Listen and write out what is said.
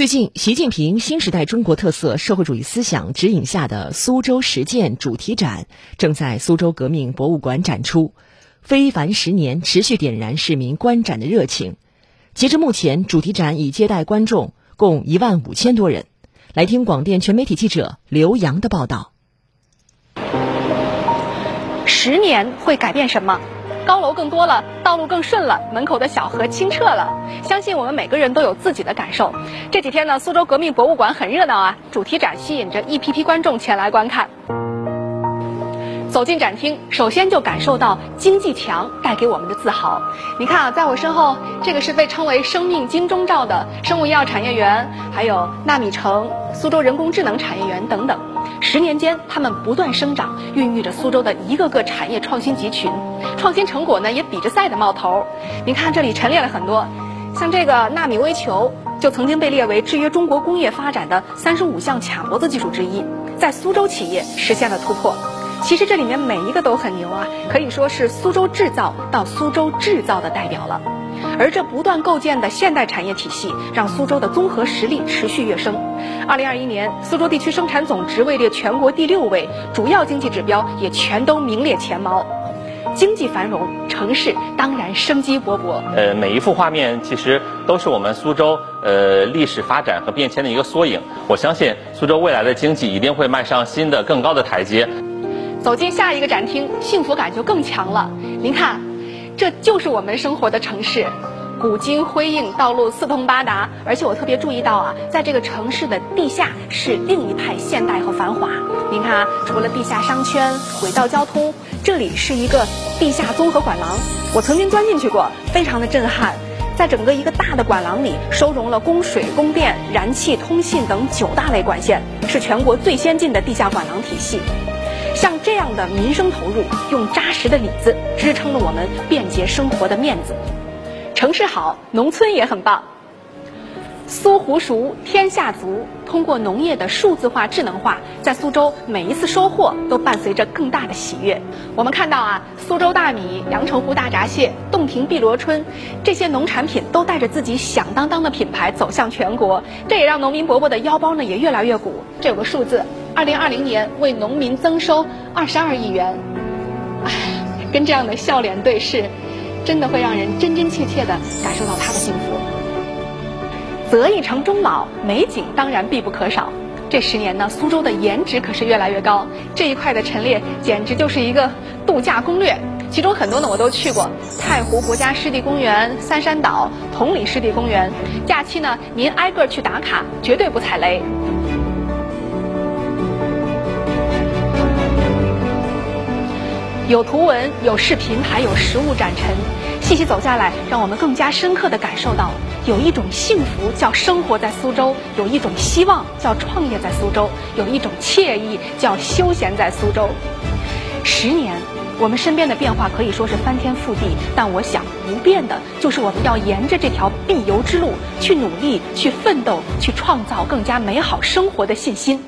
最近，习近平新时代中国特色社会主义思想指引下的苏州实践主题展正在苏州革命博物馆展出，非凡十年持续点燃市民观展的热情。截至目前，主题展已接待观众共一万五千多人。来听广电全媒体记者刘洋的报道。十年会改变什么？高楼更多了，道路更顺了，门口的小河清澈了。相信我们每个人都有自己的感受。这几天呢，苏州革命博物馆很热闹啊，主题展吸引着一批批观众前来观看。走进展厅，首先就感受到经济强带给我们的自豪。你看啊，在我身后，这个是被称为“生命金钟罩”的生物医药产业园，还有纳米城、苏州人工智能产业园等等。十年间，他们不断生长，孕育着苏州的一个个产业创新集群。创新成果呢，也比着赛的冒头。你看，这里陈列了很多，像这个纳米微球，就曾经被列为制约中国工业发展的三十五项卡脖子技术之一，在苏州企业实现了突破。其实这里面每一个都很牛啊，可以说是苏州制造到苏州制造的代表了。而这不断构建的现代产业体系，让苏州的综合实力持续跃升。二零二一年，苏州地区生产总值位列全国第六位，主要经济指标也全都名列前茅。经济繁荣，城市当然生机勃勃。呃，每一幅画面其实都是我们苏州呃历史发展和变迁的一个缩影。我相信苏州未来的经济一定会迈上新的更高的台阶。走进下一个展厅，幸福感就更强了。您看，这就是我们生活的城市，古今辉映，道路四通八达。而且我特别注意到啊，在这个城市的地下是另一派现代和繁华。您看啊，除了地下商圈、轨道交通，这里是一个地下综合管廊。我曾经钻进去过，非常的震撼。在整个一个大的管廊里，收容了供水、供电、燃气、通信等九大类管线，是全国最先进的地下管廊体系。像这样的民生投入，用扎实的里子支撑了我们便捷生活的面子。城市好，农村也很棒。苏湖熟，天下足。通过农业的数字化、智能化，在苏州每一次收获都伴随着更大的喜悦。我们看到啊，苏州大米、阳澄湖大闸蟹、洞庭碧螺春，这些农产品都带着自己响当当的品牌走向全国，这也让农民伯伯的腰包呢也越来越鼓。这有个数字。二零二零年为农民增收二十二亿元，唉，跟这样的笑脸对视，真的会让人真真切切的感受到他的幸福。择一城终老，美景当然必不可少。这十年呢，苏州的颜值可是越来越高。这一块的陈列简直就是一个度假攻略，其中很多呢我都去过：太湖国家湿地公园、三山岛、同里湿地公园。假期呢，您挨个去打卡，绝对不踩雷。有图文，有视频，还有实物展陈，细细走下来，让我们更加深刻地感受到，有一种幸福叫生活在苏州，有一种希望叫创业在苏州，有一种惬意叫休闲在苏州。十年，我们身边的变化可以说是翻天覆地，但我想不变的就是我们要沿着这条必由之路去努力、去奋斗、去创造更加美好生活的信心。